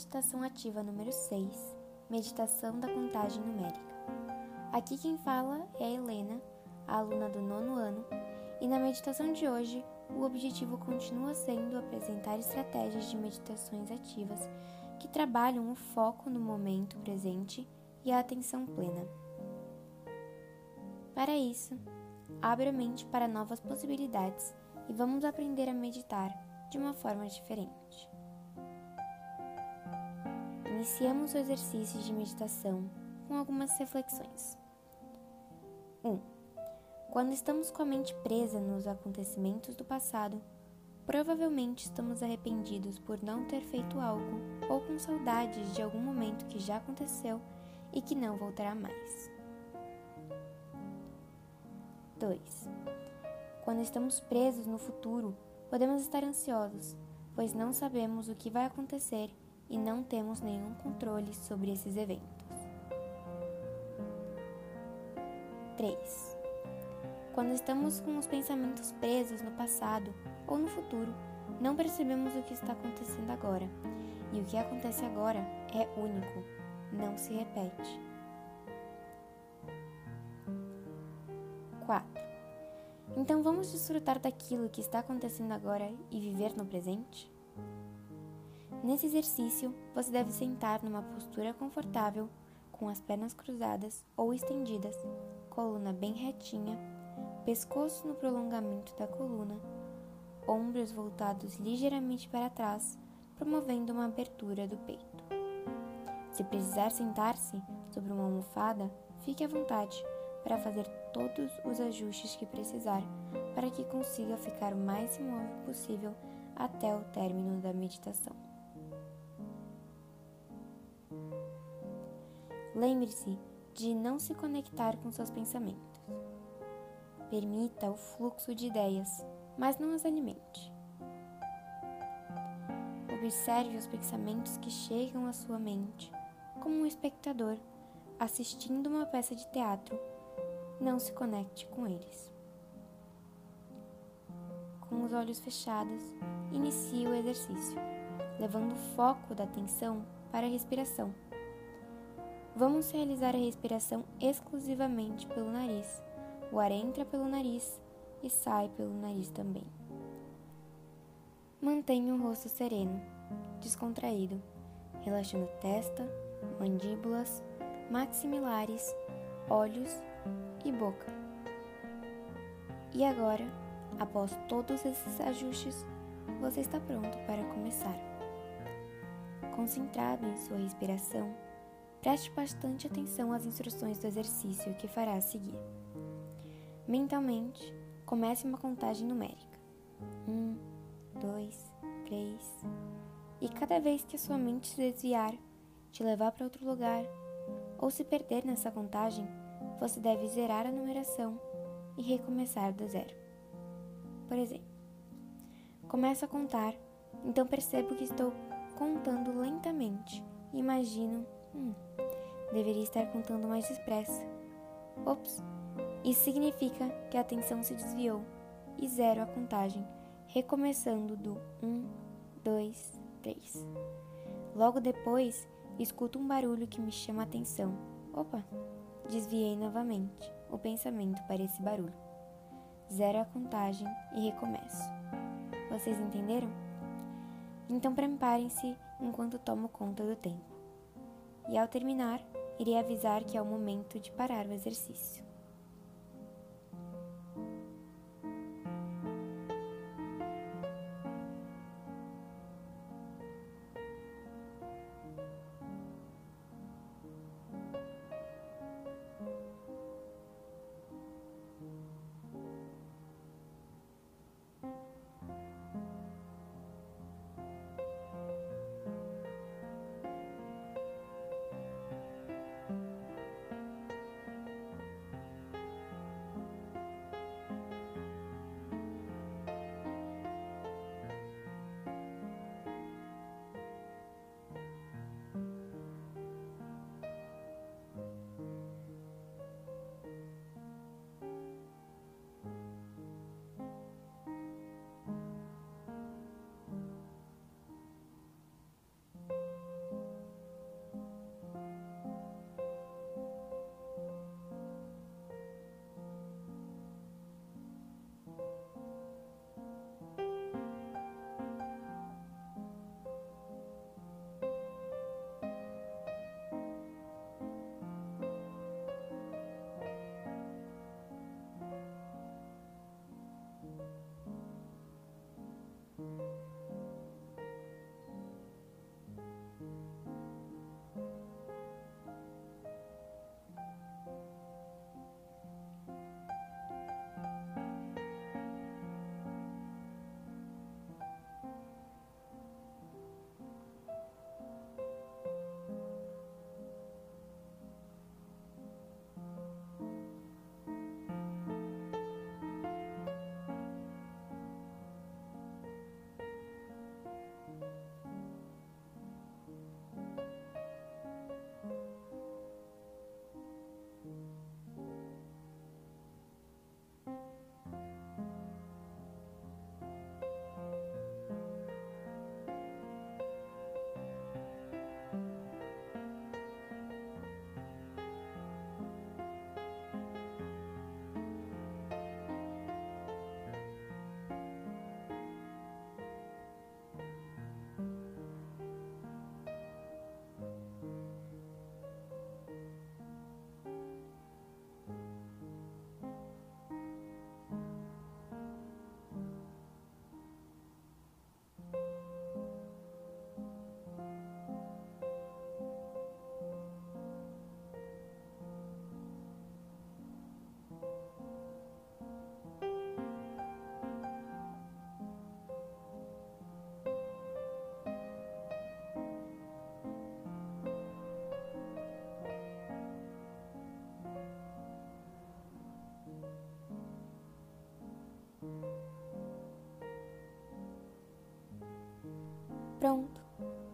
meditação ativa número 6, meditação da contagem numérica. Aqui quem fala é a Helena, a aluna do nono ano, e na meditação de hoje o objetivo continua sendo apresentar estratégias de meditações ativas que trabalham o foco no momento presente e a atenção plena. Para isso, abra a mente para novas possibilidades e vamos aprender a meditar de uma forma diferente. Iniciamos o exercício de meditação com algumas reflexões. 1. Um, quando estamos com a mente presa nos acontecimentos do passado, provavelmente estamos arrependidos por não ter feito algo ou com saudades de algum momento que já aconteceu e que não voltará mais. 2. Quando estamos presos no futuro, podemos estar ansiosos, pois não sabemos o que vai acontecer e não temos nenhum controle sobre esses eventos. 3. Quando estamos com os pensamentos presos no passado ou no futuro, não percebemos o que está acontecendo agora. E o que acontece agora é único, não se repete. 4. Então vamos desfrutar daquilo que está acontecendo agora e viver no presente? Nesse exercício, você deve sentar numa postura confortável, com as pernas cruzadas ou estendidas, coluna bem retinha, pescoço no prolongamento da coluna, ombros voltados ligeiramente para trás, promovendo uma abertura do peito. Se precisar sentar-se sobre uma almofada, fique à vontade para fazer todos os ajustes que precisar para que consiga ficar o mais imóvel possível até o término da meditação. Lembre-se de não se conectar com seus pensamentos. Permita o fluxo de ideias, mas não as alimente. Observe os pensamentos que chegam à sua mente, como um espectador assistindo uma peça de teatro. Não se conecte com eles. Com os olhos fechados, inicie o exercício, levando o foco da atenção para a respiração Vamos realizar a respiração exclusivamente pelo nariz. O ar entra pelo nariz e sai pelo nariz também. Mantenha o rosto sereno, descontraído, relaxando testa, mandíbulas, maximilares, olhos e boca. E agora, após todos esses ajustes, você está pronto para começar. Concentrado em sua respiração, Preste bastante atenção às instruções do exercício que fará a seguir. Mentalmente, comece uma contagem numérica. Um, dois, três. E cada vez que a sua mente se desviar, te levar para outro lugar, ou se perder nessa contagem, você deve zerar a numeração e recomeçar do zero. Por exemplo, começo a contar, então percebo que estou contando lentamente. Imagino Hum, deveria estar contando mais depressa. Ops! Isso significa que a atenção se desviou e zero a contagem, recomeçando do 1, 2, 3. Logo depois, escuto um barulho que me chama a atenção. Opa! Desviei novamente o pensamento para esse barulho. Zero a contagem e recomeço. Vocês entenderam? Então preparem-se enquanto tomo conta do tempo e ao terminar, irei avisar que é o momento de parar o exercício.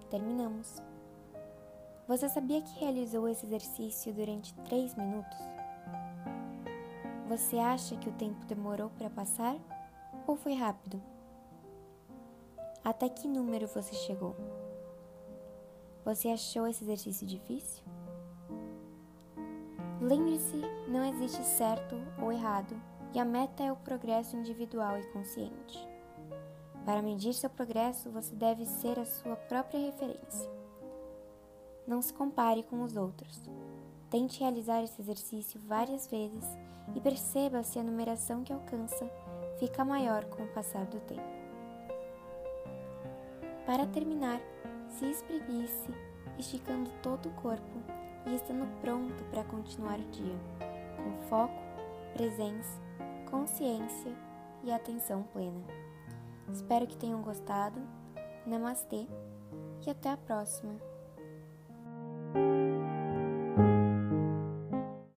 Terminamos. Você sabia que realizou esse exercício durante 3 minutos? Você acha que o tempo demorou para passar ou foi rápido? Até que número você chegou? Você achou esse exercício difícil? Lembre-se, não existe certo ou errado e a meta é o progresso individual e consciente. Para medir seu progresso, você deve ser a sua própria referência. Não se compare com os outros. Tente realizar esse exercício várias vezes e perceba se a numeração que alcança fica maior com o passar do tempo. Para terminar, se espreguice, esticando todo o corpo e estando pronto para continuar o dia, com foco, presença, consciência e atenção plena. Espero que tenham gostado. Namastê e até a próxima.